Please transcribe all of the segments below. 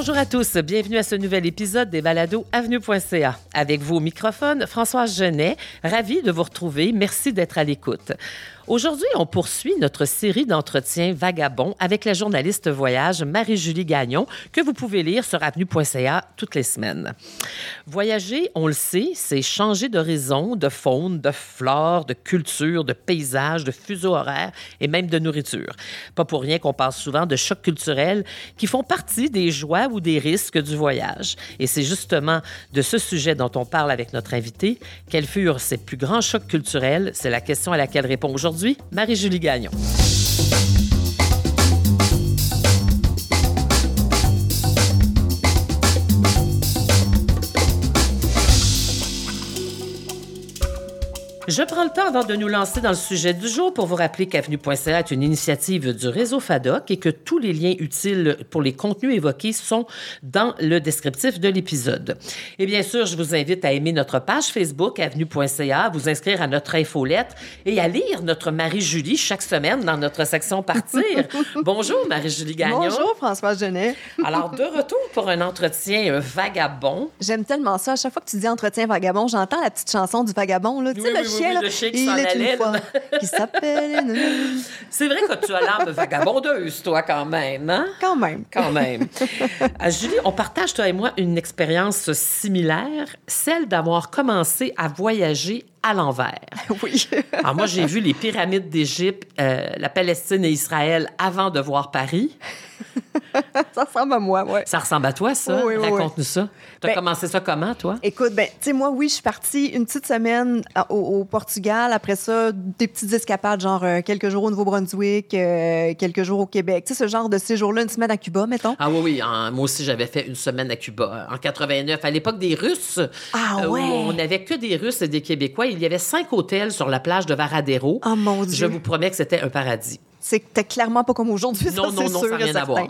Bonjour à tous, bienvenue à ce nouvel épisode des balados avenue.ca. Avec vous au microphone, Françoise Genet, ravie de vous retrouver. Merci d'être à l'écoute. Aujourd'hui, on poursuit notre série d'entretiens vagabonds avec la journaliste voyage Marie-Julie Gagnon, que vous pouvez lire sur avenue.ca toutes les semaines. Voyager, on le sait, c'est changer d'horizon, de faune, de flore, de culture, de paysage, de fuseau horaire et même de nourriture. Pas pour rien qu'on parle souvent de chocs culturels qui font partie des joies ou des risques du voyage. Et c'est justement de ce sujet dont on parle avec notre invité. Quels furent ces plus grands chocs culturels? C'est la question à laquelle répond aujourd'hui Marie-Julie Gagnon. Je prends le temps avant de nous lancer dans le sujet du jour pour vous rappeler qu'Avenue.ca est une initiative du réseau FADOC et que tous les liens utiles pour les contenus évoqués sont dans le descriptif de l'épisode. Et bien sûr, je vous invite à aimer notre page Facebook Avenue.ca, à vous inscrire à notre infolette et à lire notre Marie-Julie chaque semaine dans notre section Partir. Bonjour Marie-Julie Gagnon. Bonjour François Genet. Alors, de retour pour un entretien vagabond. J'aime tellement ça. À chaque fois que tu dis entretien vagabond, j'entends la petite chanson du vagabond. Là. Tu sais, Oui, le le chien qui s'en allait, qui s'appelle... C'est vrai que tu as l'âme vagabondeuse, toi, quand même, hein? Quand même. Quand même. Euh, Julie, on partage, toi et moi, une expérience similaire, celle d'avoir commencé à voyager à l'envers. Oui. Alors moi, j'ai vu les pyramides d'Égypte, euh, la Palestine et Israël avant de voir Paris. ça ressemble à moi, ouais. Ça ressemble à toi, ça? Oui, oui, oui. Raconte-nous ça. Tu as Ben- commencé ça comment, toi? Écoute, ben, tu sais, moi, oui, je suis partie une petite semaine à- au, au Portugal. Après ça, des petites escapades, genre euh, quelques jours au Nouveau-Brunswick, euh, quelques jours au Québec. Tu sais, ce genre de séjour-là, une semaine à Cuba, mettons. Ah oui, oui. en- moi aussi, j'avais fait une semaine à Cuba en 89, à l'époque des Russes. Ah euh, où on n'avait que des Russes et des Québécois. Il y avait cinq hôtels sur la plage de Varadero. Oh mon Je Dieu. vous promets que c'était un paradis. C'était clairement pas comme aujourd'hui, ça, Non, non, c'est sûr ça n'a et rien à certain. voir.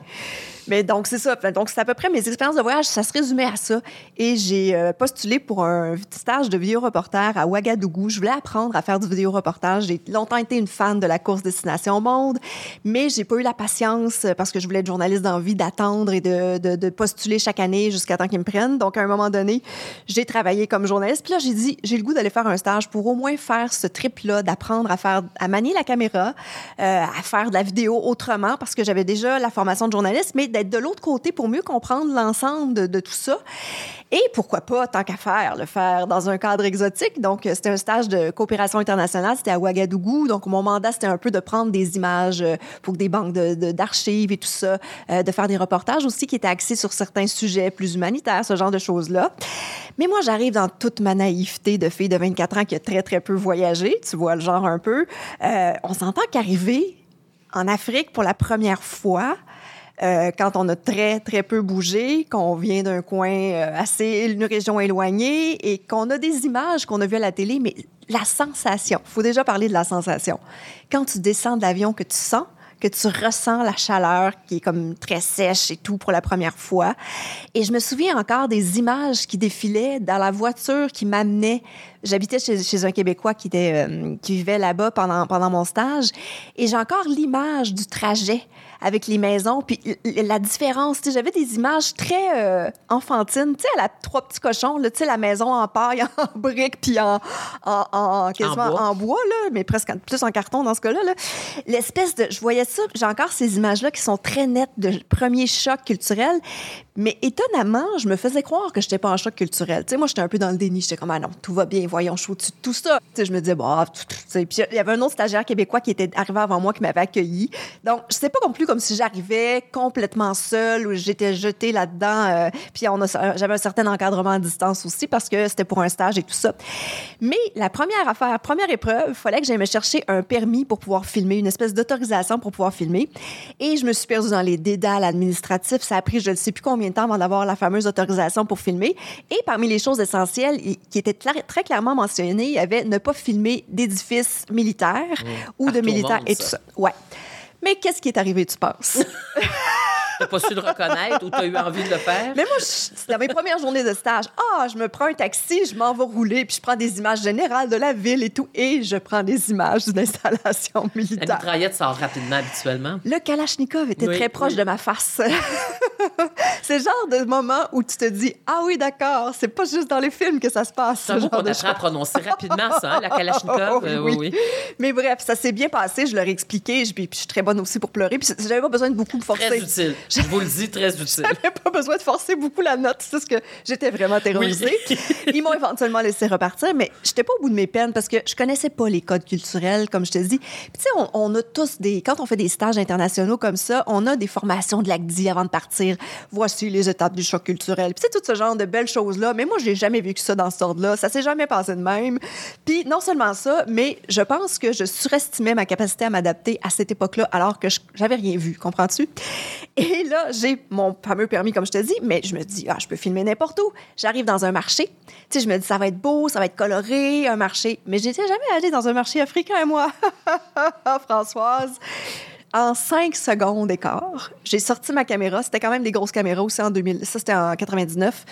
Mais donc, c'est ça. Donc, c'est à peu près mes expériences de voyage. Ça se résumait à ça. Et j'ai euh, postulé pour un stage de vidéoreporter à Ouagadougou. Je voulais apprendre à faire du vidéoreportage. J'ai longtemps été une fan de la course Destination Monde, mais j'ai pas eu la patience parce que je voulais être journaliste d'envie d'attendre et de, postuler chaque année jusqu'à temps qu'ils me prennent. Donc, à un moment donné, j'ai travaillé comme journaliste. Puis là, j'ai dit, j'ai le goût d'aller faire un stage pour au moins faire ce trip-là, d'apprendre à faire, à manier la caméra, euh, à faire de la vidéo autrement parce que j'avais déjà la formation de journaliste, mais de l'autre côté pour mieux comprendre l'ensemble de, de tout ça. Et pourquoi pas, tant qu'à faire, le faire dans un cadre exotique. Donc, euh, c'était un stage de coopération internationale. C'était à Ouagadougou. Donc, mon mandat, c'était un peu de prendre des images euh, pour des banques de- de- d'archives et tout ça, euh, de faire des reportages aussi qui étaient axés sur certains sujets plus humanitaires, ce genre de choses-là. Mais moi, j'arrive dans toute ma naïveté de fille de 24 ans qui a très, très peu voyagé. Tu vois le genre un peu. On s'entend qu'arriver en Afrique pour la première fois, euh, quand on a très, très peu bougé, qu'on vient d'un coin euh, assez, une région éloignée et qu'on a des images qu'on a vues à la télé, mais la sensation, faut déjà parler de la sensation. Quand tu descends de l'avion, que tu sens, que tu ressens la chaleur qui est comme très sèche et tout pour la première fois. Et je me souviens encore des images qui défilaient dans la voiture qui m'amenait. J'habitais chez, chez un Québécois qui, était, euh, qui vivait là-bas pendant, pendant mon stage. Et j'ai encore l'image du trajet avec les maisons. Puis la différence, j'avais des images très euh, enfantines. Tu sais, à la trois petits cochons, tu sais, la maison en paille, en briques, puis en, en, en, quasiment bois. en bois, là, mais presque en- plus en carton dans ce cas-là. là. L'espèce de. Je voyais ça, j'ai encore ces images-là qui sont très nettes de premier choc culturel. Mais étonnamment, je me faisais croire que je n'étais pas en choc culturel. Tu sais, moi, j'étais un peu dans le déni. J'étais comme, ah non, tout va bien, voyons, je suis au-dessus de tout ça. Tu sais, je me disais, bah. Puis il y avait un autre stagiaire québécois qui était arrivé avant moi qui m'avait accueilli. Donc, je sais pas non plus comme si j'arrivais complètement seule ou j'étais jetée là-dedans. euh, puis j'avais un certain encadrement à distance aussi parce que c'était pour un stage et tout ça. Mais la première affaire, première épreuve, il fallait que j'aille me chercher un permis pour pouvoir filmer, une espèce d'autorisation pour pouvoir filmer. Et je me suis perdue dans les dédales administratifs. Ça a pris je ne sais plus combien de temps avant d'avoir la fameuse autorisation pour filmer. Et parmi les choses essentielles qui étaient très clairement mentionnées, il y avait ne pas filmer d'édifices militaires ou de militaires monde, et tout ça. ça. Ouais. Mais qu'est-ce qui est arrivé, tu penses? T'as pas su le reconnaître ou t'as eu envie de le faire? Mais moi, je- c'était mes premières journées de stage. Ah, je me prends un taxi, je m'en vais rouler, puis je prends des images générales de la ville et tout, et je prends des images d'une installation La militaire. mitraillette sort rapidement habituellement. Le Kalachnikov était Oui, très proche oui. de ma face. c'est le genre de moment où tu te dis Ah oui, d'accord, c'est pas juste dans les films que ça se passe. C'est un mot qu'on apprend à prononcer rapidement, ça, hein, la Kalachnikov. Euh, oui, oui. Mais bref, ça s'est bien passé. Je leur ai expliqué. Puis je suis très bonne aussi pour pleurer. Puis j'avais pas besoin de beaucoup me forcer. Très utile. Je vous le dis, très utile. J'avais pas besoin de forcer beaucoup la note. C'est ce que j'étais vraiment terrorisée. Ils m'ont éventuellement laissé repartir, mais j'étais pas au bout de mes peines parce que je connaissais pas les codes culturels, comme je te dis. Puis tu sais, on, on, a tous des. Quand on fait des stages internationaux comme ça, on a des formations de l'ACDI avant de partir. Voici les étapes du choc culturel. Puis c'est tout ce genre de belles choses-là. Mais moi, j'ai jamais vécu ça dans ce ordre-là. Ça s'est jamais passé de même. Puis non seulement ça, mais je pense que je surestimais ma capacité à m'adapter à cette époque-là alors que j'avais rien vu. Comprends-tu? Et là, j'ai mon fameux permis, comme je te dis, mais je me dis, ah, je peux filmer n'importe où. J'arrive dans un marché. Tu je me dis, ça va être beau, ça va être coloré, un marché. Mais j'étais jamais allée dans un marché africain, moi. Françoise. En cinq secondes d'écart, j'ai sorti ma caméra. C'était quand même des grosses caméras aussi en 2000. Ça, c'était en 99.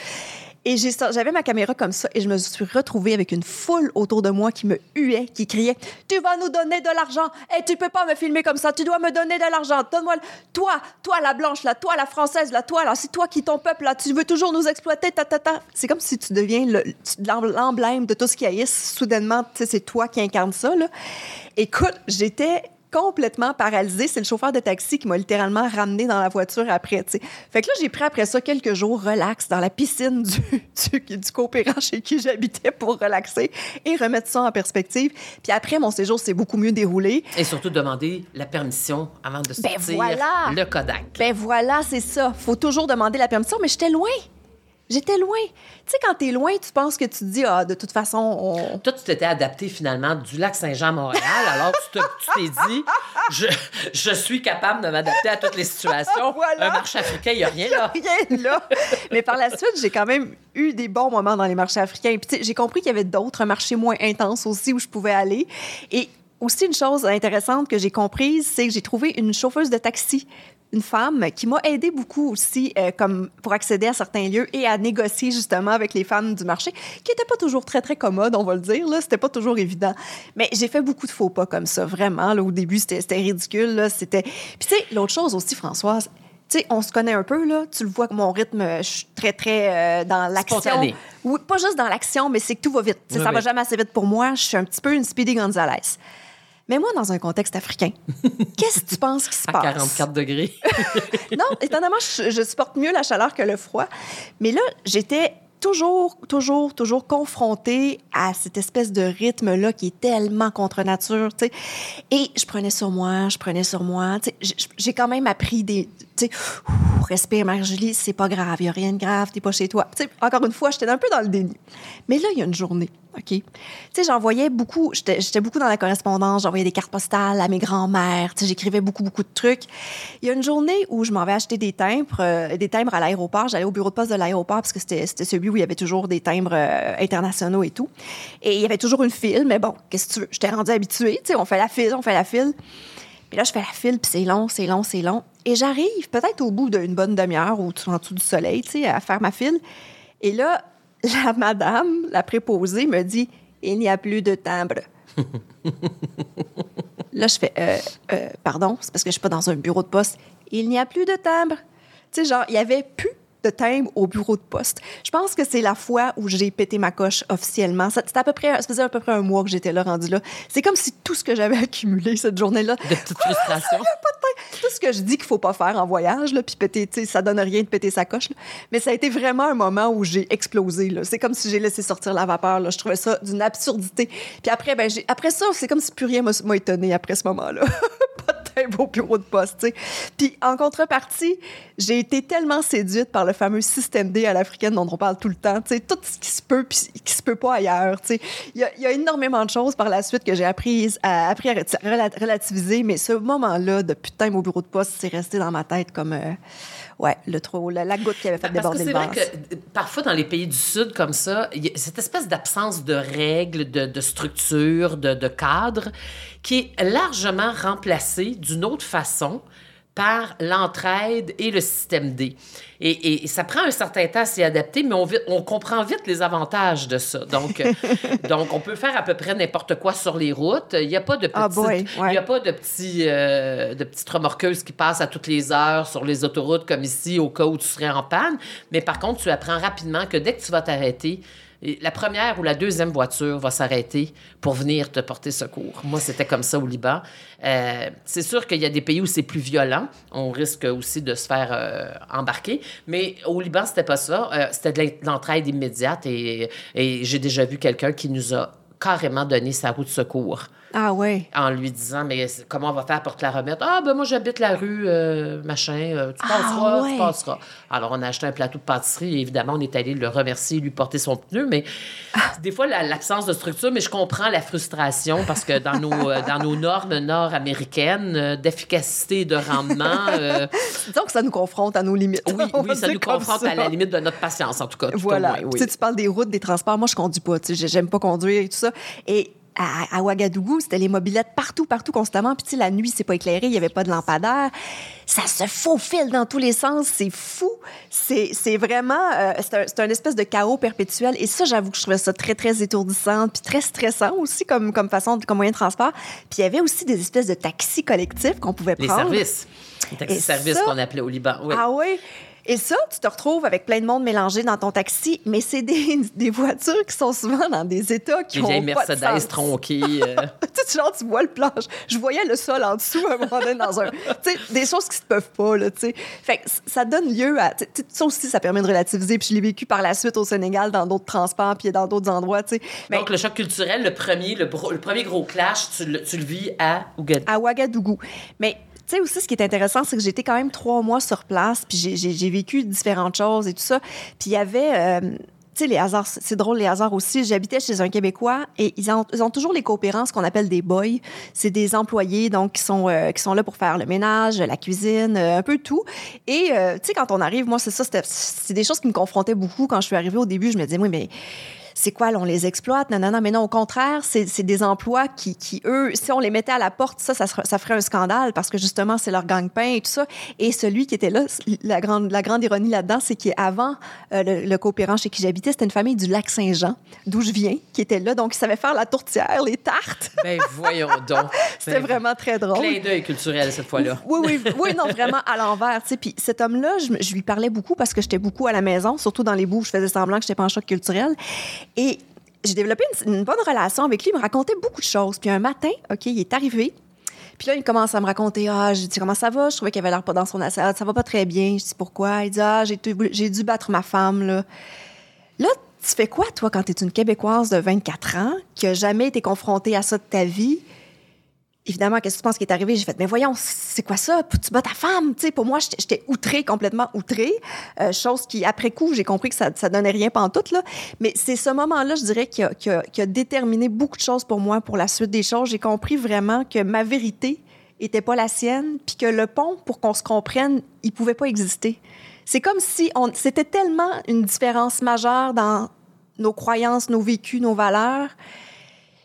Et j'avais ma caméra comme ça et je me suis retrouvée avec une foule autour de moi qui me huait, qui criait Tu vas nous donner de l'argent et tu peux pas me filmer comme ça, tu dois me donner de l'argent. Donne-moi. Toi, toi la blanche, là, toi la française, là, toi, là, c'est toi qui ton peuple, là, tu veux toujours nous exploiter, ta, ta, ta. C'est comme si tu deviens l'emblème de tout ce qui haïsse. Soudainement, c'est toi qui incarne ça. Écoute, j'étais complètement paralysée. C'est le chauffeur de taxi qui m'a littéralement ramené dans la voiture après. T'sais. Fait que là, j'ai pris après ça quelques jours relax dans la piscine du, du, du coopérant chez qui j'habitais pour relaxer et remettre ça en perspective. Puis après, mon séjour s'est beaucoup mieux déroulé. Et surtout demander la permission avant de ben sortir voilà. le Kodak. Ben voilà, c'est ça. Faut toujours demander la permission, mais j'étais loin. J'étais loin. Tu sais, quand t'es loin, tu penses que tu te dis, ah, de toute façon, on... Toi, tu t'étais adapté finalement du lac Saint-Jean à Montréal, alors tu t'es dit, je, je, suis capable de m'adapter à toutes les situations. Un marché africain, il n'y a rien là. rien là. Mais par la suite, j'ai quand même eu des bons moments dans les marchés africains. Puis, j'ai compris qu'il y avait d'autres marchés moins intenses aussi où je pouvais aller. Et aussi, une chose intéressante que j'ai comprise, c'est que j'ai trouvé une chauffeuse de taxi une femme qui m'a aidé beaucoup aussi euh, comme pour accéder à certains lieux et à négocier justement avec les femmes du marché, qui n'étaient pas toujours très, très commodes, on va le dire. Là. C'était pas toujours évident. Mais j'ai fait beaucoup de faux pas comme ça, vraiment. Là, au début, c'était, ridicule. Là. C'était... Puis tu sais, l'autre chose aussi, Françoise, tu sais, on se connaît un peu, là. Tu le vois que mon rythme, je suis très, très euh, dans l'action. Oui, pas juste dans l'action, mais c'est que tout va vite. ça va jamais assez vite pour moi. Je suis un petit peu une Speedy Gonzalez. Mais moi, dans un contexte africain, qu'est-ce que tu penses qui se passe? À 44 degrés. non, étonnamment, je, je, supporte mieux la chaleur que le froid. Mais là, j'étais toujours, toujours, toujours confrontée à cette espèce de rythme-là qui est tellement contre nature, tu sais. Et je prenais sur moi, je prenais sur moi. Tu sais, j'ai quand même appris des, tu sais, respire, Marjolie, c'est pas grave, il y a rien de grave, t'es pas chez toi. Tu sais, encore une fois, j'étais un peu dans le déni. Mais là, il y a une journée OK? Tu sais, j'envoyais beaucoup, j'étais beaucoup dans la correspondance, j'envoyais des cartes postales à mes grands-mères, tu sais, j'écrivais beaucoup, beaucoup de trucs. Il y a une journée où je m'en vais acheter des timbres, euh, des timbres à l'aéroport. J'allais au bureau de poste de l'aéroport parce que c'était celui où il y avait toujours des timbres euh, internationaux et tout. Et il y avait toujours une file, mais bon, qu'est-ce que tu veux? J'étais rendue habituée, tu sais, on fait la file, on fait la file. Puis là, je fais la file, puis c'est long, c'est long, c'est long. Et j'arrive peut-être au bout d'une bonne demi-heure ou en dessous du soleil, tu sais, à faire ma file. Et là, la madame, la préposée, me dit Il n'y a plus de timbre. Là, je fais euh, euh, Pardon, c'est parce que je suis pas dans un bureau de poste. Il n'y a plus de timbre. Tu sais, genre, il y avait plus de timbre au bureau de poste. Je pense que c'est la fois où j'ai pété ma coche officiellement. C'était à peu près, ça faisait à peu près un mois que j'étais là, rendu là. C'est comme si tout ce que j'avais accumulé cette journée-là. De toute frustration. tout ce que je dis qu'il faut pas faire en voyage, là, puis péter, ça donne rien de péter sa coche. Là. Mais ça a été vraiment un moment où j'ai explosé. C'est comme si j'ai laissé sortir la vapeur. Là. Je trouvais ça d'une absurdité. Puis après, ben, après ça, c'est comme si plus rien m'a étonné après ce moment-là. timbre au bureau de poste. sais. Puis en contrepartie, j'ai été tellement séduite par le fameux système D à l'africaine dont on parle tout le temps. sais, tout ce qui se peut puis qui se peut pas ailleurs. Il y, y, a énormément de choses par la suite que j'ai à, appris à relativiser, mais ce moment-là de putain au bureau de poste, c'est resté dans ma tête comme euh, ouais, le trop, la, goutte qui avait fait déborder le vase. C'est vrai que parfois dans les pays du Sud comme ça, il y a cette espèce d'absence de règles, de, de structure, de, de cadre qui est largement remplacée d'une autre façon par l'entraide et le système D. Et, et, ça prend un certain temps à s'y adapter, mais on, on, comprend vite les avantages de ça. Donc, euh, donc, on peut faire à peu près n'importe quoi sur les routes. Il n'y a pas de Ah, petites, boy, ouais. il y a pas de, petits, euh, de petites remorqueuses qui passent à toutes les heures sur les autoroutes comme ici, au cas où tu serais en panne. Mais par contre, tu apprends rapidement que dès que tu vas t'arrêter, la première ou la deuxième voiture va s'arrêter pour venir te porter secours. Moi, c'était comme ça au Liban. Euh, c'est sûr qu'il y a des pays où c'est plus violent. On risque aussi de se faire euh, embarquer. Mais au Liban, c'était pas ça. Euh, c'était de l'entraide immédiate. Et, et j'ai déjà vu quelqu'un qui nous a carrément donné sa roue de secours. Ah ouais. En lui disant, mais comment on va faire pour te la remettre? Ah, ben moi, j'habite la rue, euh, machin, euh, tu Ah, passeras, ouais. tu passeras. Alors, on a acheté un plateau de pâtisserie et évidemment, on est allé le remercier, lui porter son pneu, mais Ah. des fois, la- l'absence de structure, mais je comprends la frustration parce que dans nos, euh, dans nos normes nord-américaines d'efficacité de rendement, euh, que ça nous confronte à nos limites. oui, oui, ça nous confronte ça. à la limite de notre patience, en tout cas. tout au Voilà. moins, oui. Tu sais, tu parles des routes, des transports. Moi, je conduis pas. Tu sais, j'aime pas conduire et tout ça. Et à, à Ouagadougou, c'était les mobilettes partout, partout, constamment. Puis, tu sais, la nuit, c'est pas éclairé, il y avait pas de lampadaire. Ça se faufile dans tous les sens. C'est fou. C'est vraiment... euh, c'est un, un espèce de chaos perpétuel. Et ça, j'avoue que je trouvais ça très, très étourdissant puis très stressant aussi comme, comme façon, comme moyen de transport. Puis, il y avait aussi des espèces de taxis collectifs qu'on pouvait Les prendre. services. Les taxis-services qu'on appelait au Liban. Oui. Ah oui? Et ça, tu te retrouves avec plein de monde mélangé dans ton taxi, mais c'est des, des voitures qui sont souvent dans des états qui Les ont vieilles pas de Mercedes sens. tronquées. euh, tu sais, genre, tu vois le planche. Je voyais le sol en dessous à un moment donné dans un... Tu sais, des choses qui se peuvent pas, là, tu sais. Fait que ça donne lieu à... Ça aussi, ça permet de relativiser. Puis je l'ai vécu par la suite au Sénégal, dans d'autres transports, puis dans d'autres endroits, tu sais. Mais Donc, le choc culturel, le premier, le premier gros clash, tu le, tu le vis à Ouagadougou. à Ouagadougou. Mais tu sais aussi, ce qui est intéressant, c'est que j'étais quand même trois mois sur place, puis j'ai- vécu différentes choses et tout ça. Puis il y avait... euh, tu sais, les hasards, c'est drôle, les hasards aussi. J'habitais chez un Québécois et ils ont, toujours les coopérants, ce qu'on appelle des boys. C'est des employés, donc, qui sont, euh, qui sont là pour faire le ménage, la cuisine, euh, un peu tout. Et, euh, tu sais, quand on arrive, moi, c'est ça, c'est des choses qui me confrontaient beaucoup. Quand je suis arrivée au début, je me disais, oui, mais c'est quoi, là, on les exploite? Non, non, non, mais non, au contraire, c'est des emplois qui, qui, eux, si on les mettait à la porte, ça, ça, ferait un scandale parce que justement, c'est leur gagne-pain et tout ça. Et celui qui était là, la grande, la grande ironie là-dedans, c'est qu'avant euh, le, le coopérant chez qui j'habitais, c'était une famille du lac Saint-Jean, d'où je viens, qui était là. Donc, ils savaient faire la tourtière, les tartes. Ben, voyons donc. C'était Ben, vraiment très drôle. Clin d'œil culturel cette fois-là. Oui, oui, oui, non, vraiment à l'envers. tu sais. Puis cet homme-là, je, je lui parlais beaucoup parce que j'étais beaucoup à la maison, surtout dans les bouts où je faisais semblant que j'étais pas en choc culturel. Et j'ai développé une, bonne relation avec lui. Il me racontait beaucoup de choses. Puis un matin, OK, il est arrivé. Puis là, il commence à me raconter Ah, j'ai dit, comment ça va? Je trouvais qu'il avait l'air pas dans son assiette. Ça va pas très bien. Je dis, pourquoi? Il dit, Ah, j'ai dû, battre ma femme, là. Là, tu fais quoi, toi, quand tu es une Québécoise de 24 ans, qui a jamais été confrontée à ça de ta vie? Évidemment, qu'est-ce que tu penses qui est arrivé? J'ai fait, mais voyons, c'est quoi ça? Tu bats ta femme? Sais, pour moi, j'étais- outrée, complètement outrée. Euh, chose qui, après coup, j'ai compris que ça, ça donnait rien pantoute, là. Mais c'est ce moment-là, je dirais, qui a, qui a- qui a déterminé beaucoup de choses pour moi pour la suite des choses. J'ai compris vraiment que ma vérité était pas la sienne, puis que le pont, pour qu'on se comprenne, il pouvait pas exister. C'est comme si on, c'était tellement une différence majeure dans nos croyances, nos vécus, nos valeurs.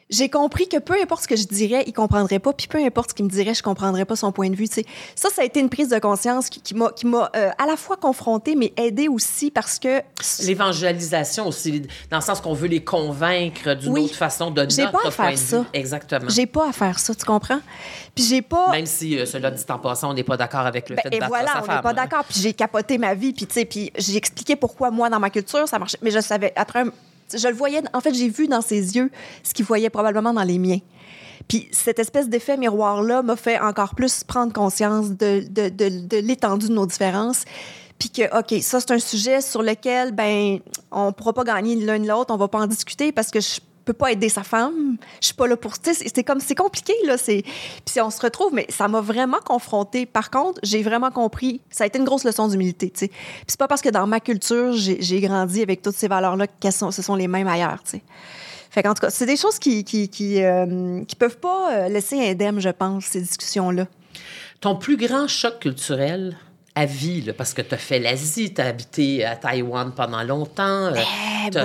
J'ai compris que peu importe ce que je dirais, il comprendrait pas, puis peu importe ce qu'il me dirait, je comprendrais pas son point de vue. Ça, ça a été une prise de conscience qui, qui m'a, qui m'a euh, à la fois confrontée, mais aidée aussi parce que L'évangélisation aussi, dans le sens qu'on veut les convaincre d'une Oui. autre façon de J'ai notre pas à faire point de ça. vue. Exactement. j'ai pas à faire ça, tu comprends? Puis j'ai pas. Même si, euh, cela dit en passant, on n'est pas d'accord avec le Ben, fait de et voilà, sa on n'est pas d'accord. Puis j'ai capoté ma vie, puis tu sais, puis j'ai expliqué pourquoi moi dans ma culture ça marchait, mais je savais après, un- je le voyais. En fait, j'ai vu dans ses yeux ce qu'il voyait probablement dans les miens. Puis cette espèce d'effet miroir-là m'a fait encore plus prendre conscience de, de, de, de l'étendue de nos différences. Puis que, OK, ça, c'est un sujet sur lequel, ben, on pourra pas gagner l'un ni l'autre, on va pas en discuter parce que je peux pas aider sa femme. Je suis pas là pour. C'est- comme. C'est compliqué, là. c'est- Puis on se retrouve, mais ça m'a vraiment confrontée. Par contre, j'ai vraiment compris. Ça a été une grosse leçon d'humilité. Puis c'est pas parce que dans ma culture, j'ai grandi avec toutes ces valeurs-là qu'elles sont, ce sont les mêmes ailleurs, tu sais. Fait qu'en tout cas, c'est des choses qui, qui, qui, euh, peuvent pas euh, laisser indemne, je pense, ces discussions-là. Ton plus grand choc culturel à vie, parce que tu as fait l'Asie, tu as habité à Taïwan pendant longtemps, Eh tu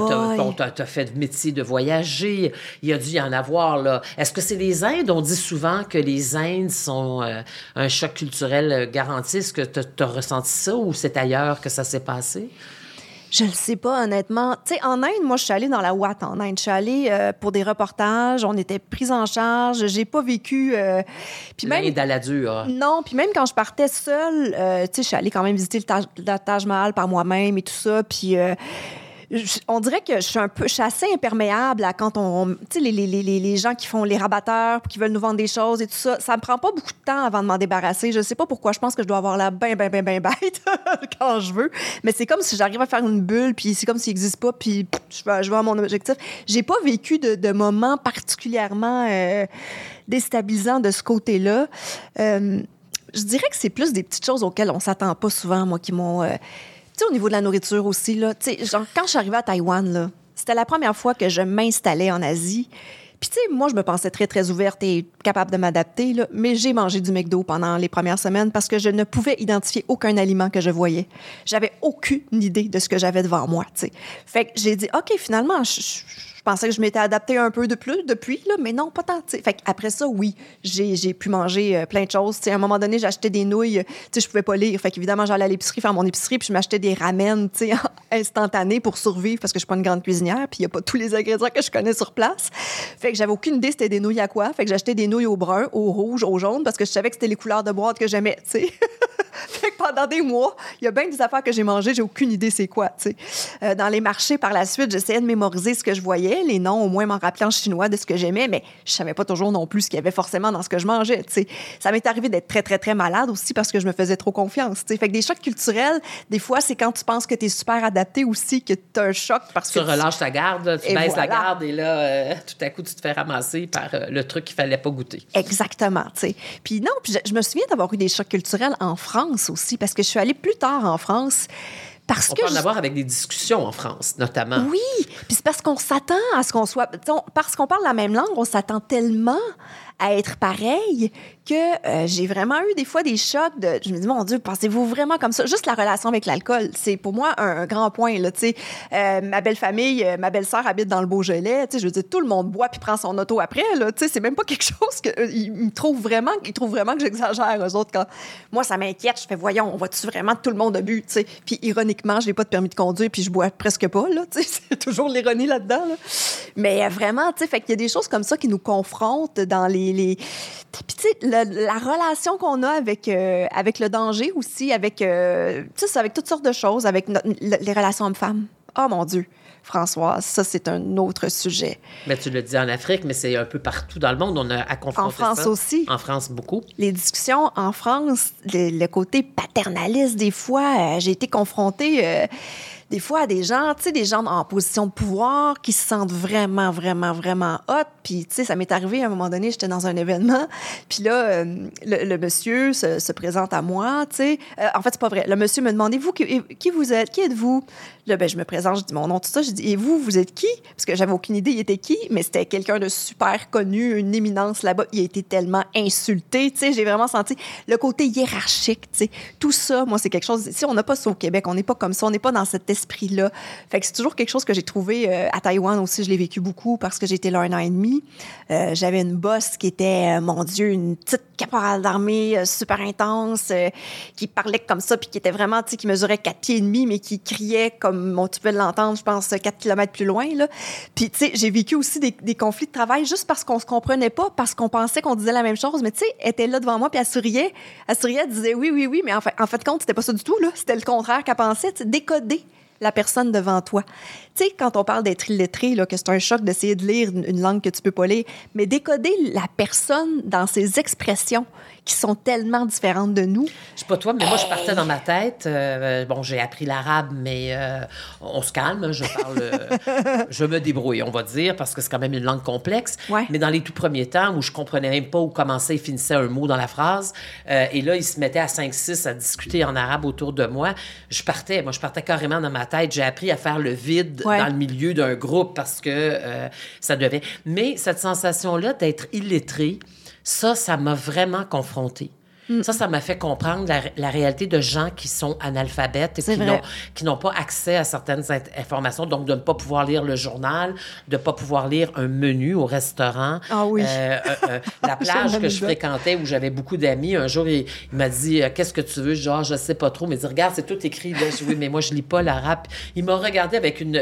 as, fait le métier de voyager, il y a dû y en avoir. là. Est-ce que c'est les Indes? On dit souvent que les Indes sont euh, un choc culturel euh, garanti. Est-ce que tu as ressenti ça ou c'est ailleurs que ça s'est passé? Je le sais pas, honnêtement. Tu sais, en Inde, moi, je suis allée dans la Watt en Inde. Je suis allée euh, pour des reportages. On était pris en charge. J'ai pas vécu. euh, Puis même. L'Inde à la dure. Non, puis même quand je partais seule, euh, tu sais, je suis allée quand même visiter le Taj, le Taj Mahal par moi-même et tout ça. Puis. On dirait que je suis un peu, assez imperméable à quand on, tu sais, les, les, les, les- gens qui font les rabatteurs, qui veulent nous vendre des choses et tout ça. Ça me prend pas beaucoup de temps avant de m'en débarrasser. Je sais pas pourquoi. Je pense que je dois avoir la ben, ben, ben, ben bête quand je veux. Mais c'est comme si j'arrive à faire une bulle, puis c'est comme s'il n'existe pas, puis je vais, à mon objectif. J'ai pas vécu de, moments particulièrement euh, déstabilisants de ce côté-là. Euh, je dirais que c'est plus des petites choses auxquelles on s'attend pas souvent, moi, qui m'ont. euh, sais, au niveau de la nourriture aussi, là. Quand je suis arrivée à Taïwan, c'était la première fois que je m'installais en Asie. Puis, moi, je me pensais très, très ouverte et capable de m'adapter, là, mais j'ai mangé du McDo pendant les premières semaines parce que je ne pouvais identifier aucun aliment que je voyais. J'avais aucune idée de ce que j'avais devant moi, tu. Fait que j'ai dit, OK, finalement, je pensais que je m'étais adaptée un peu de plus depuis, là, mais non, pas tant. tu sais. Fait après ça, oui, j'ai pu manger euh, plein de choses. Tu sais, à un moment donné, j'achetais des nouilles. Je pouvais pas lire. Fait qu'évidemment, j'allais à l'épicerie faire mon épicerie, puis je m'achetais des ramen instantanés pour survivre parce que je suis pas une grande cuisinière, puis il y a pas tous les ingrédients que je connais sur place. Fait que j'avais aucune idée c'était des nouilles à quoi. Fait que j'achetais des nouilles au brun, au rouge, au jaune parce que je savais que c'était les couleurs de boîte que j'aimais, fait que pendant des mois, il y a bien des affaires que j'ai mangées, j'ai aucune idée c'est quoi. Euh, dans les marchés, par la suite, j'essayais de mémoriser ce que je voyais, les noms, au moins m'en rappeler en chinois de ce que j'aimais, mais je savais pas toujours non plus ce qu'il y avait forcément dans ce que je mangeais, tu sais. Ça m'est arrivé d'être très, très, très malade aussi parce que je me faisais trop confiance, tu sais. Fait que des chocs culturels, des fois, c'est quand tu penses que tu es super adapté aussi que tu as un choc parce Tu que... relâches ta garde, là, tu Et baisses la garde et là, euh, tout à coup, tu te fais ramasser par euh, le truc qu'il fallait pas goûter. Exactement, tu sais. Puis non, puis je, je me souviens d'avoir eu des chocs culturels en France aussi, parce que je suis allée plus tard en France. Parce On que peut en je- avoir avec des discussions en France, notamment. Oui, puis c'est parce qu'on s'attend à ce qu'on soit. Parce qu'on parle la même langue, on s'attend tellement à être pareil que euh, j'ai vraiment eu des fois des chocs de. Je me dis, mon Dieu, pensez-vous vraiment comme ça? Juste la relation avec l'alcool, c'est pour moi un, un grand point, là, tu sais. Euh, ma belle famille, euh, ma belle-sœur habite dans le Beaujolais, tu sais, je veux dire, tout le monde boit puis prend son auto après, là, tu sais, c'est même pas quelque chose que. ils trouvent vraiment, ils trouvent vraiment que j'exagère, eux autres, quand. Moi, ça m'inquiète, je fais, voyons, on voit-tu vraiment que tout le monde a bu, tu sais? Puis ironiquement, j'ai pas de permis de conduire puis je bois presque pas, là, tu sais, c'est toujours l'ironie là-dedans, là. Mais euh, vraiment, tu sais, fait qu'il y a des choses comme ça qui nous confrontent dans les. Les... Puis, tu sais, le- la relation qu'on a avec, euh, avec le danger aussi, avec. euh, avec toutes sortes de choses, avec no- les relations hommes-femmes. Oh mon Dieu, Françoise, ça, c'est un autre sujet. Mais tu le dis en Afrique, mais c'est un peu partout dans le monde. On a à confronter En France ça. aussi. En France, beaucoup. les discussions en France, le, le côté paternaliste, des fois, euh, j'ai été confrontée euh, des fois à des gens, tu sais, des gens en position de pouvoir qui se sentent vraiment, vraiment, vraiment hot. Puis, tu sais, ça m'est arrivé à un moment donné, j'étais dans un événement, puis là, euh, le, monsieur se, se présente à moi, tu sais. Euh, en fait, c'est pas vrai. Le monsieur me demandait, vous, qui, qui vous êtes? Qui êtes-vous? Là, ben, je me présente, je dis mon nom, tout ça. Je dis, et vous, vous êtes qui? Parce que j'avais aucune idée, il était qui, mais c'était quelqu'un de super connu, une éminence là-bas. Il a été tellement insulté, tu sais. J'ai vraiment senti le côté hiérarchique, tu sais. Tout ça, moi, c'est quelque chose. Si on n'a pas ça au Québec, on n'est pas comme ça, on n'est pas dans cet esprit-là. Fait que c'est toujours quelque chose que j'ai trouvé euh, à Taïwan aussi. Je l'ai vécu beaucoup parce que j'étais là un an et demi. Euh, j'avais une boss qui était, euh, mon Dieu, une petite caporale d'armée euh, super intense, qui parlait comme ça, puis qui était vraiment, tu sais, qui mesurait 4 pieds et demi, mais qui criait comme bon, tu peux l'entendre, je pense, 4 kilomètres plus loin. Là. Puis, tu sais, j'ai vécu aussi des, conflits de travail juste parce qu'on se comprenait pas, parce qu'on pensait qu'on disait la même chose. Mais tu sais, elle était là devant moi, puis elle souriait. Elle souriait, elle disait oui, oui, oui, mais en fait, en fait compte, c'était pas ça du tout. là. C'était le contraire qu'elle pensait. Décoder la personne devant toi. Tu sais, quand on parle d'être illettré, que c'est un choc d'essayer de lire une, une langue que tu peux pas lire, mais décoder la personne dans ses expressions qui sont tellement différentes de nous. Je sais pas toi, mais moi, je partais dans ma tête. euh, bon, j'ai appris l'arabe, mais euh, on se calme. Je parle. euh, je me débrouille, on va dire, parce que c'est quand même une langue complexe. Ouais. Mais dans les tout premiers temps, où je comprenais même pas où commençait et finissait un mot dans la phrase, et là, ils se mettaient à 5-6 à discuter en arabe autour de moi, je partais. Moi, je partais carrément dans ma tête. J'ai appris à faire le vide Ouais. dans le milieu d'un groupe parce que ça devait. Mais cette sensation-là d'être illettré, ça, ça m'a vraiment confrontée. Mm. Ça, ça m'a fait comprendre la, la, réalité de gens qui sont analphabètes et qui n'ont pas accès à certaines informations, donc de ne pas pouvoir lire le journal, de ne pas pouvoir lire un menu au restaurant. Ah oui. Euh, euh, euh la plage que je fréquentais où j'avais beaucoup d'amis, un jour, il, m'a dit Qu'est-ce que tu veux? Genre, je sais pas trop, mais il dit Regarde, c'est tout écrit. Là. Je dis Oui, mais moi, je lis pas l'arabe. Il m'a regardé avec une.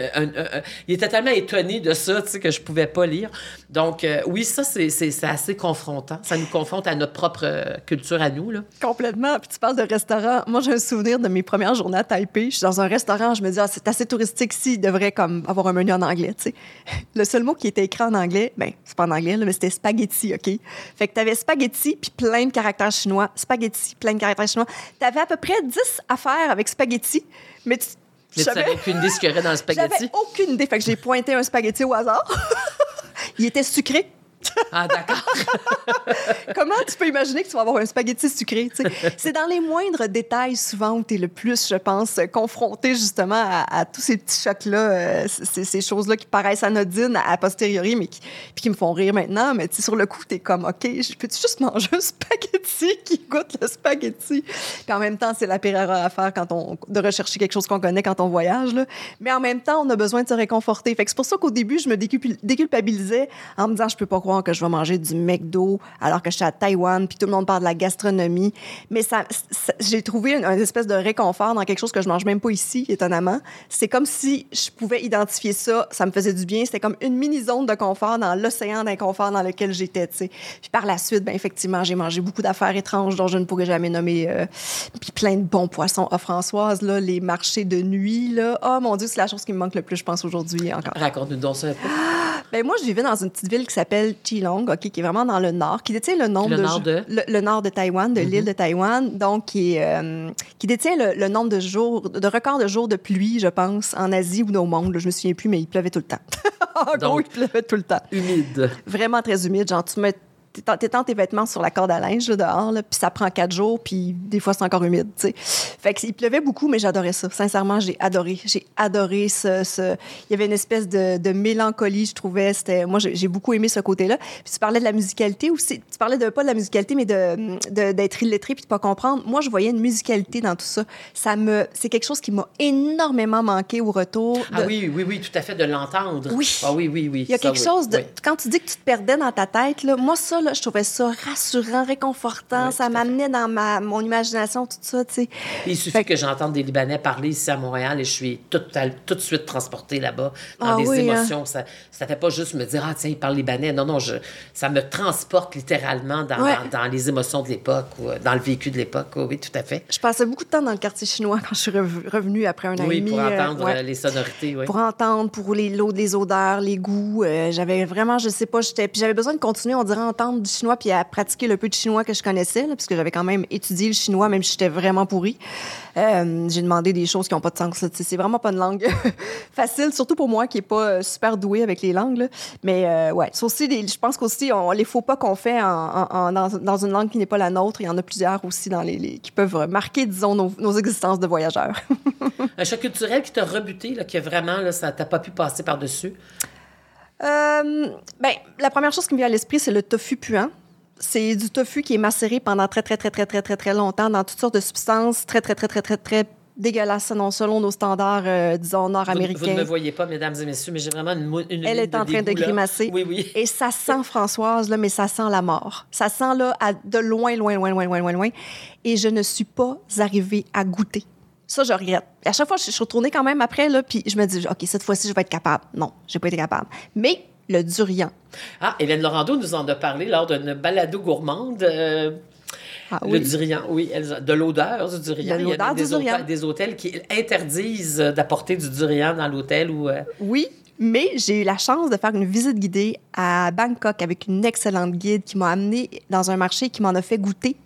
il était tellement étonné de ça, tu sais, que je pouvais pas lire. Donc, oui, ça, c'est assez confrontant. Ça nous confronte à notre propre culture nous. Là. Complètement. Puis tu parles de restaurant. Moi, j'ai un souvenir de mes premières journées à Taipei. Je suis dans un restaurant, je me dis, ah, c'est assez touristique ici, il devrait comme avoir un menu en anglais, tu. Le seul mot qui était écrit en anglais, ben, c'est pas en anglais, mais c'était spaghetti, OK? Fait que t'avais spaghetti puis plein de caractères chinois. Spaghetti, plein de caractères chinois. T'avais à peu près 10 affaires avec spaghetti, mais tu. Mais tu savais aucune idée ce qu'il y aurait dans le spaghetti? J'avais aucune idée. Fait que j'ai pointé un spaghetti au hasard. il était sucré. Ah, d'accord. Comment tu peux imaginer que tu vas avoir un spaghetti sucré? C'est dans les moindres détails souvent où tu es le plus, je pense, confronté justement à, tous ces petits chocs-là, euh, ces, choses-là qui paraissent anodines à posteriori, mais qui, me font rire maintenant. Mais sur le coup, tu es comme, OK, je peux-tu juste manger un spaghetti qui goûte le spaghetti? Puis en même temps, c'est la pire erreur à faire quand on, de rechercher quelque chose qu'on connaît quand on voyage. Mais en même temps, on a besoin de se réconforter. C'est pour ça qu'au début, je me déculpabilisais en me disant, je peux pas croire que je vais manger du McDo alors que je suis à Taïwan, puis tout le monde parle de la gastronomie. Mais ça, j'ai trouvé une, espèce de réconfort dans quelque chose que je mange même pas ici, étonnamment. C'est comme si je pouvais identifier ça, ça me faisait du bien. C'était comme une mini zone de confort dans l'océan d'inconfort dans lequel j'étais, tu sais. Puis par la suite, ben effectivement, j'ai mangé beaucoup d'affaires étranges dont je ne pourrais jamais nommer. Euh, puis plein de bons poissons. Ah, Françoise, là, les marchés de nuit, là. Oh mon Dieu, c'est la chose qui me manque le plus, je pense, aujourd'hui encore. Raconte-nous donc ça. Ben moi, je vivais dans une petite ville qui s'appelle Geelong, OK, qui est vraiment dans le nord, qui détient le nombre le de... Nord de... Le, nord de Taïwan, de l'île mm-hmm. de Taïwan, donc qui, euh, qui détient le, nombre de jours, de records de jours de pluie, je pense, en Asie ou au monde. je me souviens plus, mais il pleuvait tout le temps. en gros, il pleuvait tout le temps. Humide. Vraiment très humide. Genre, tu mets t'étends tes vêtements sur la corde à linge dehors, là, puis ça prend quatre jours, puis des fois c'est encore humide. sais. Fait que, il pleuvait beaucoup, mais j'adorais ça. Sincèrement, j'ai adoré. J'ai adoré ce, ce, Il y avait une espèce de, de mélancolie, je trouvais. C'était... Moi, j'ai beaucoup aimé ce côté-là. Puis tu parlais de la musicalité aussi. Tu parlais de pas de la musicalité, mais de, de, d'être illettré puis de pas comprendre. Moi, je voyais une musicalité dans tout ça. Ça me... C'est quelque chose qui m'a énormément manqué au retour. Ah oui, oui, oui, tout à fait, de l'entendre. Oui. Ah oui, oui, oui. Il y a quelque chose de... Quand tu dis que tu te perdais dans ta tête, là, moi, ça, je trouvais ça rassurant, réconfortant. ça m'amenait dans ma, mon imagination, tout ça, tu sais. Il suffit que j'entende des Libanais parler ici à Montréal et je suis tout, tout de suite transportée là-bas dans ah des hein. émotions. Ça ne fait pas juste me dire, ah tiens, il parle libanais. Non, non, je, ça me transporte littéralement dans, dans, les émotions de l'époque ou euh, dans le vécu de l'époque. Oui, tout à fait. Je passais beaucoup de temps dans le quartier chinois quand je suis revenue après un an oui, et demi. pour entendre euh, les sonorités. Pour entendre, pour les, les odeurs, les goûts. Euh, j'avais vraiment, je sais pas, j'étais... Puis j'avais besoin de continuer, on dirait, entendre du chinois puis à pratiquer le peu de chinois que je connaissais, parce que j'avais quand même étudié le chinois, même si j'étais vraiment pourrie. Euh, j'ai demandé des choses qui n'ont pas de sens. C'est vraiment pas une langue facile, surtout pour moi qui est pas euh, super douée avec les langues. Mais euh, ouais, aussi je pense qu'aussi on, les faux pas qu'on fait en, dans, une langue qui n'est pas la nôtre, il y en a plusieurs aussi dans les, qui peuvent marquer, disons, nos, existences de voyageurs. un choc culturel qui t'a rebuté, là, qui a vraiment, là, ça t'a pas pu passer par-dessus? ben, la première chose qui me vient à l'esprit, c'est le tofu puant c'est du tofu qui est macéré pendant très, très, très, très, très, très, très longtemps dans toutes sortes de substances très, très, très, très, très, très dégueulasses, selon, selon nos standards, euh, disons, nord-américains. Vous, ne me voyez pas, mesdames et messieurs, mais j'ai vraiment une, une Elle est en train de grimacer. Oui, oui. Et ça sent, Françoise, là, mais ça sent la mort. Ça sent, là, de loin, loin, loin, loin, loin, loin, loin. Et je ne suis pas arrivée à goûter. Ça, je regrette. à chaque fois, je suis retournée quand même après, là, puis je me dis, OK, cette fois-ci, je vais être capable. Non, j'ai pas été capable. Mais le durian. Ah, Hélène Laurando nous en a parlé lors d'une balado gourmande. Euh, ah, le durian, oui, de l'odeur du durian. De l'odeur du durian. Hôtels, des hôtels qui interdisent d'apporter du durian dans l'hôtel ou. Euh, oui, mais j'ai eu la chance de faire une visite guidée à Bangkok avec une excellente guide qui m'a amené dans un marché qui m'en a fait goûter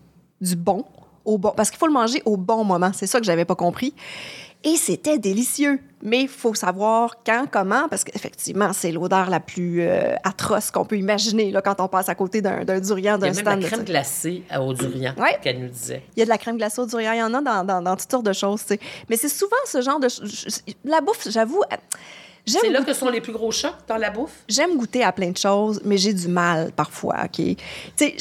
du bon au bon parce qu'il faut le manger au bon moment. C'est ça que j'avais pas compris. Et c'était délicieux. Mais il faut savoir quand, comment, parce qu'effectivement, c'est l'odeur la plus euh, atroce qu'on peut imaginer là, quand on passe à côté d'un durian, d'un stand. Il y a même la crème glacée au durian qu'elle nous disait. Il y a de la crème glacée au durian. Il y en a dans, dans, toutes sortes de choses. Mais c'est souvent ce genre de... La bouffe, j'avoue... Euh, c'est là que sont les plus gros chocs dans la bouffe? J'aime goûter à plein de choses, mais j'ai du mal parfois, OK? Tu sais,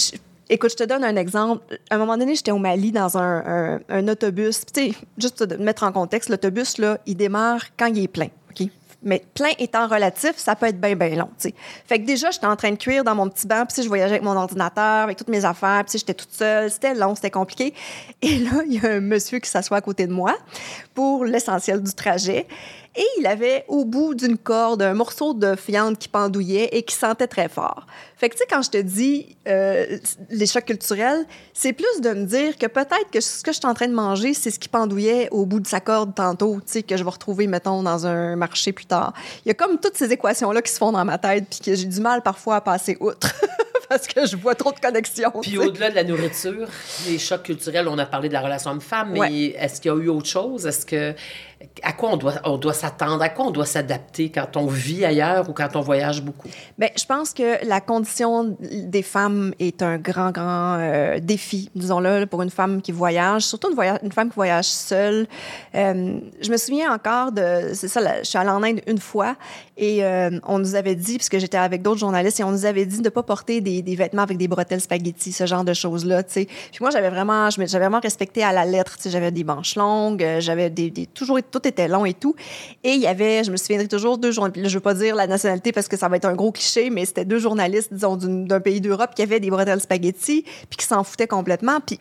Écoute, je te donne un exemple. À un moment donné, j'étais au Mali dans un, un, un autobus. Tu sais, juste te mettre en contexte, l'autobus, là, il démarre quand il est plein. OK? Mais plein étant relatif, ça peut être bien, bien long, tu sais. Fait que déjà, j'étais en train de cuire dans mon petit banc, puis je voyageais avec mon ordinateur, avec toutes mes affaires, puis j'étais toute seule. C'était long, c'était compliqué. Et là, il y a un monsieur qui s'assoit à côté de moi pour l'essentiel du trajet. Et il avait au bout d'une corde un morceau de fiente qui pendouillait et qui sentait très fort. Fait que, tu sais, quand je te dis euh, les chocs culturels, c'est plus de me dire que peut-être que ce que je suis en train de manger, c'est ce qui pendouillait au bout de sa corde tantôt, tu sais, que je vais retrouver, mettons, dans un marché plus tard. Il y a comme toutes ces équations-là qui se font dans ma tête, puis que j'ai du mal parfois à passer outre. parce que je vois trop de connexions. Puis au-delà de la nourriture, les chocs culturels, on a parlé de la relation homme-femme, mais est-ce qu'il y a eu autre chose? Est-ce que à quoi on doit, on doit s'attendre, à quoi on doit s'adapter quand on vit ailleurs ou quand on voyage beaucoup? Bien, je pense que la condition des femmes est un grand, grand euh, défi, disons-le, pour une femme qui voyage, surtout une, voyage, une femme qui voyage seule. Euh, je me souviens encore de, c'est ça, je suis allée en Inde une fois et euh, on nous avait dit, puisque j'étais avec d'autres journalistes, et on nous avait dit de ne pas porter des, des, vêtements avec des bretelles spaghetti, ce genre de choses-là, tu sais. Puis moi, j'avais vraiment, vraiment respecté à la lettre, tu sais, j'avais des manches longues, j'avais des, toujours tout était long et tout. Et il y avait, je me souviendrai toujours, deux journalistes, je veux pas dire la nationalité parce que ça va être un gros cliché, mais c'était deux journalistes, disons, d'un pays d'Europe qui avaient des bretelles spaghetti, puis qui s'en foutaient complètement. Puis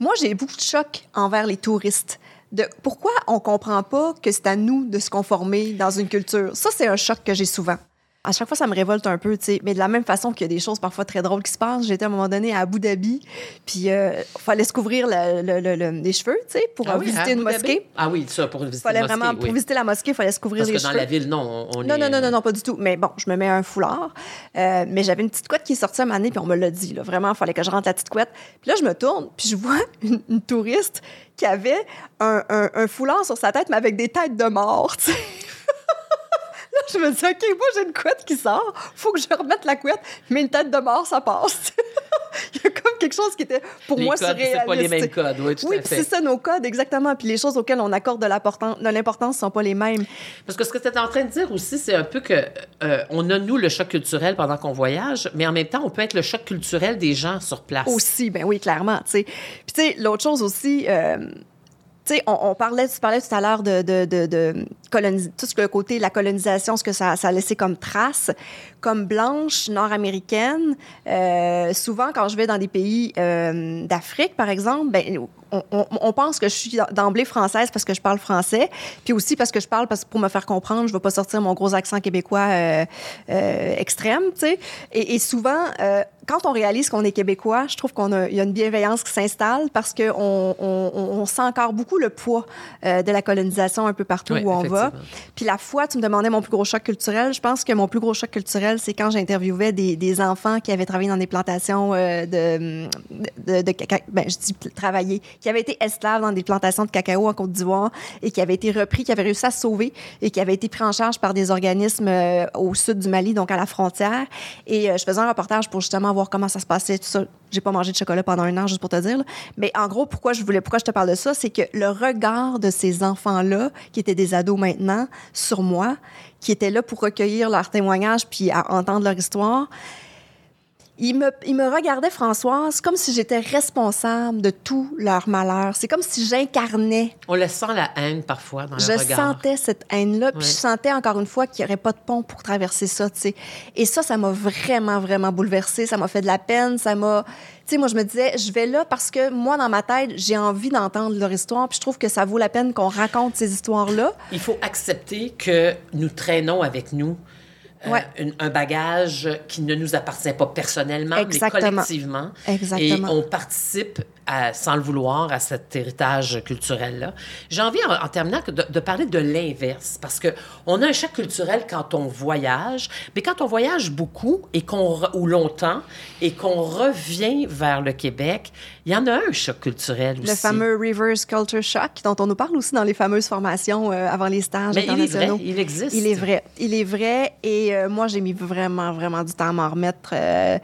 moi, j'ai beaucoup de choc envers les touristes. De pourquoi on comprend pas que c'est à nous de se conformer dans une culture. Ça, c'est un choc que j'ai souvent à chaque fois, ça me révolte un peu, tu sais. Mais de la même façon qu'il y a des choses parfois très drôles qui se passent. J'étais à un moment donné à Abu Dhabi, puis il euh, fallait se couvrir les cheveux, tu sais, pour ah visiter une mosquée. Ah oui, ça, pour visiter fallait la mosquée. Vraiment, Pour visiter la mosquée, il fallait se couvrir les cheveux. Parce que dans la ville, non, on non, est... non, non, non, non, pas du tout. Mais bon, je me mets un foulard. Euh, mais j'avais une petite couette qui est sortie à un année, puis on me l'a dit, là. Vraiment, il fallait que je rentre la petite couette. Puis là, je me tourne, puis je vois une, touriste qui avait un, un, un, foulard sur sa tête, mais avec des têtes de mort, tu sais je me dis, OK, moi, j'ai une couette qui sort. faut que je remette la couette, mais une tête de mort, ça passe. Il y a comme quelque chose qui était, pour les moi, c'est pas les mêmes codes, oui, tout oui, à fait. c'est ça, nos codes, exactement. Puis les choses auxquelles on accorde de l'importance ne sont pas les mêmes. Parce que ce que tu es en train de dire aussi, c'est un peu que euh, on a, nous, le choc culturel pendant qu'on voyage, mais en même temps, on peut être le choc culturel des gens sur place. Aussi, ben oui, clairement, tu sais. Puis tu sais, l'autre chose aussi... Euh, tu sais, on, parlait, tu parlais tout à l'heure de, de, de, de tout ce le côté, la colonisation, ce que ça, ça a laissé comme trace. Comme blanche nord-américaine, euh, souvent quand je vais dans des pays euh, d'Afrique, par exemple, ben, on, on, on, pense que je suis d'emblée française parce que je parle français, puis aussi parce que je parle parce que pour me faire comprendre, je ne vais pas sortir mon gros accent québécois euh, extrême, tu sais. Et, et, souvent, quand on réalise qu'on est québécois, je trouve qu'on a, y a une bienveillance qui s'installe parce qu'on on, on, sent encore beaucoup le poids de la colonisation un peu partout oui, où on va. Puis la fois, tu me demandais mon plus gros choc culturel. Je pense que mon plus gros choc culturel, c'est quand j'interviewais des, enfants qui avaient travaillé dans des plantations euh, de, de, ben, je dis travailler, qui avaient été esclaves dans des plantations de cacao en Côte d'Ivoire et qui avaient été repris, qui avaient réussi à sauver et qui avaient été pris en charge par des organismes euh, au sud du Mali, donc à la frontière. Et euh, je faisais un reportage pour justement voir comment ça se passait, tout ça. J'ai pas mangé de chocolat pendant un an, juste pour te dire. Mais en gros, pourquoi je voulais, pourquoi je te parle de ça, c'est que le regard de ces enfants-là, qui étaient des ados maintenant, sur moi, qui étaient là pour recueillir leurs témoignages puis à entendre leur histoire, il me, il me regardait, Françoise, comme si j'étais responsable de tout leur malheur. C'est comme si j'incarnais. On le sent la haine parfois dans le je regard. Je sentais cette haine-là, puis je sentais encore une fois qu'il n'y aurait pas de pont pour traverser ça, tu sais. Et ça, ça m'a vraiment, vraiment bouleversée. Ça m'a fait de la peine. Ça m'a. Tu sais, moi, je me disais, je vais là parce que moi, dans ma tête, j'ai envie d'entendre leur histoire, puis je trouve que ça vaut la peine qu'on raconte ces histoires-là. Il faut accepter que nous traînons avec nous Ouais. Euh, un, un, bagage qui ne nous appartient pas personnellement, Exactement. mais collectivement. Exactement. Et on participe, à, sans le vouloir, à cet héritage culturel-là. J'ai envie, en, en terminant, de, de, parler de l'inverse, parce que on a un choc culturel quand on voyage, mais quand on voyage beaucoup et qu'on ou longtemps et qu'on revient vers le Québec, il y en a un choc culturel aussi. Le fameux reverse culture shock dont on nous parle aussi dans les fameuses formations euh, avant les stages mais internationaux. Il est vrai, il existe. Il est vrai, il est vrai. Et euh, moi, j'ai mis vraiment, vraiment du temps à m'en remettre. Euh,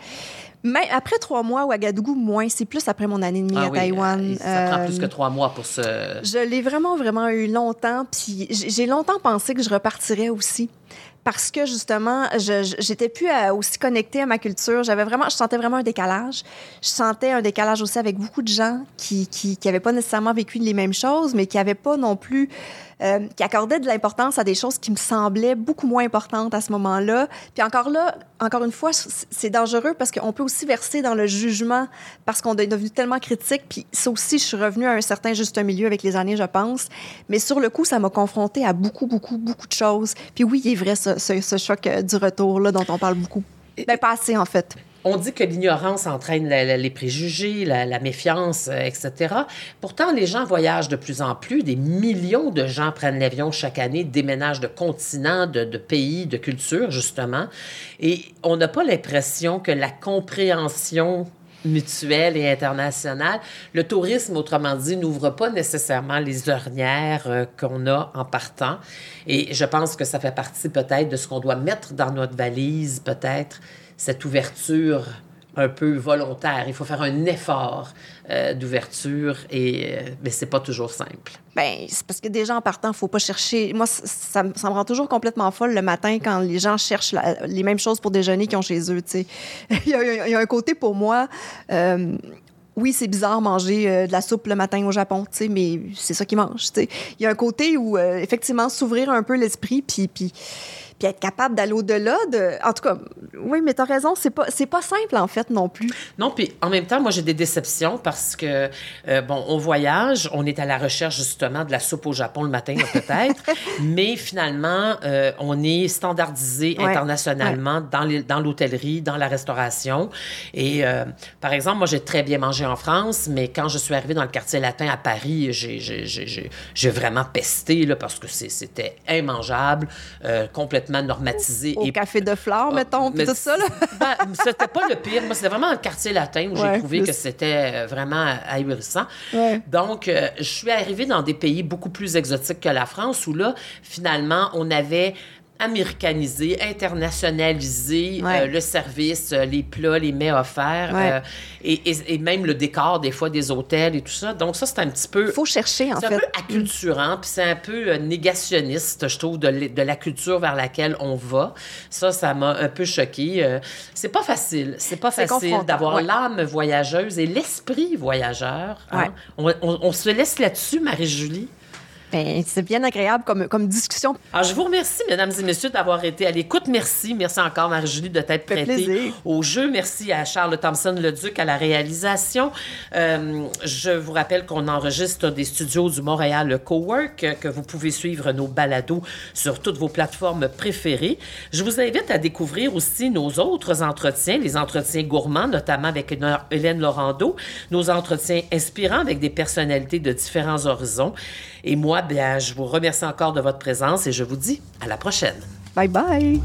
mais après trois mois, Ouagadougou, moins. C'est plus après mon année et demie ah à oui, Taïwan. Ça prend plus que trois mois pour se... Je l'ai vraiment, vraiment eu longtemps. Puis j'ai longtemps pensé que je repartirais aussi. parce que justement, j'étais plus aussi connectée à ma culture. J'avais vraiment, je sentais vraiment un décalage. Je sentais un décalage aussi avec beaucoup de gens qui qui, qui pas nécessairement vécu les mêmes choses, mais qui n'avaient pas non plus euh, qui accordait de l'importance à des choses qui me semblaient beaucoup moins importantes à ce moment-là. Puis encore là, encore une fois, c'est dangereux parce qu'on peut aussi verser dans le jugement parce qu'on est devenu tellement critique. Puis ça aussi, je suis revenue à un certain juste milieu avec les années, je pense. Mais sur le coup, ça m'a confrontée à beaucoup, beaucoup, beaucoup de choses. Puis oui, il est vrai ce, ce, choc euh, du retour là dont on parle beaucoup. Ben, pas assez, en fait. On dit que l'ignorance entraîne les préjugés, la, méfiance, euh, etc. Pourtant, les gens voyagent de plus en plus. Des millions de gens prennent l'avion chaque année, déménagent de continents, de, pays, de cultures, justement. Et on n'a pas l'impression que la compréhension mutuelle et internationale. Le tourisme, autrement dit, n'ouvre pas nécessairement les ornières euh, qu'on a en partant. Et je pense que ça fait partie peut-être de ce qu'on doit mettre dans notre valise, peut-être, cette ouverture un peu volontaire. Il faut faire un effort euh, d'ouverture et euh, mais c'est pas toujours simple. Ben c'est parce que déjà en partant, faut pas chercher. Moi, ça, me rend toujours complètement folle le matin quand les gens cherchent les mêmes choses pour déjeuner qu'ils ont chez eux. Tu sais, il, y a, un côté pour moi. Euh, oui, c'est bizarre manger de la soupe le matin au Japon, tu sais, mais c'est ça qu'ils mangent. Tu sais. Il y a un côté où, effectivement, s'ouvrir un peu l'esprit, puis, puis puis être capable d'aller au-delà de. En tout cas, oui, mais tu as raison, c'est pas, c'est pas simple, en fait, non plus. Non, puis en même temps, moi, j'ai des déceptions parce que, euh, bon, on voyage, on est à la recherche, justement, de la soupe au Japon le matin, peut-être, mais finalement, euh, on est standardisé internationalement dans, les, dans l'hôtellerie, dans la restauration. Et, euh, par exemple, moi, j'ai très bien mangé en France, mais quand je suis arrivée dans le quartier latin à Paris, j'ai, j'ai, j'ai, j'ai vraiment pesté, là, parce que c'était immangeable, complètement normatisé. Au café de fleurs, ah, mettons, puis tout ça, là. ben, c'était pas le pire. Moi, c'était vraiment le quartier latin où j'ai trouvé que c'était euh, vraiment ahurissant. Donc, euh, je suis arrivée dans des pays beaucoup plus exotiques que la France où là, finalement, on avait américanisé, internationalisé euh, le service, euh, les plats, les mets offerts euh, et, même le décor des fois des hôtels et tout ça. Donc ça, c'est un petit peu... Il faut chercher, en fait. C'est un peu acculturant, puis c'est un peu négationniste, je trouve, de, de, la culture vers laquelle on va. Ça, ça m'a un peu choqué. c'est pas facile. C'est pas facile d'avoir l'âme voyageuse et l'esprit voyageur. Hein. on se laisse là-dessus, Marie-Julie? Ben, c'est bien agréable comme, comme discussion. Alors, je vous remercie, mesdames et messieurs, d'avoir été à l'écoute. Merci. Merci encore, Marie-Julie, de t'être prêtée au jeu. Merci à Charles Thompson-Leduc à la réalisation. Euh, je vous rappelle qu'on enregistre des studios du Montréal Cowork, que vous pouvez suivre nos balados sur toutes vos plateformes préférées. Je vous invite à découvrir aussi nos autres entretiens, les entretiens gourmands, notamment avec Hélène Laurando, nos entretiens inspirants avec des personnalités de différents horizons. Et moi, bien, je vous remercie encore de votre présence et je vous dis à la prochaine. Bye bye.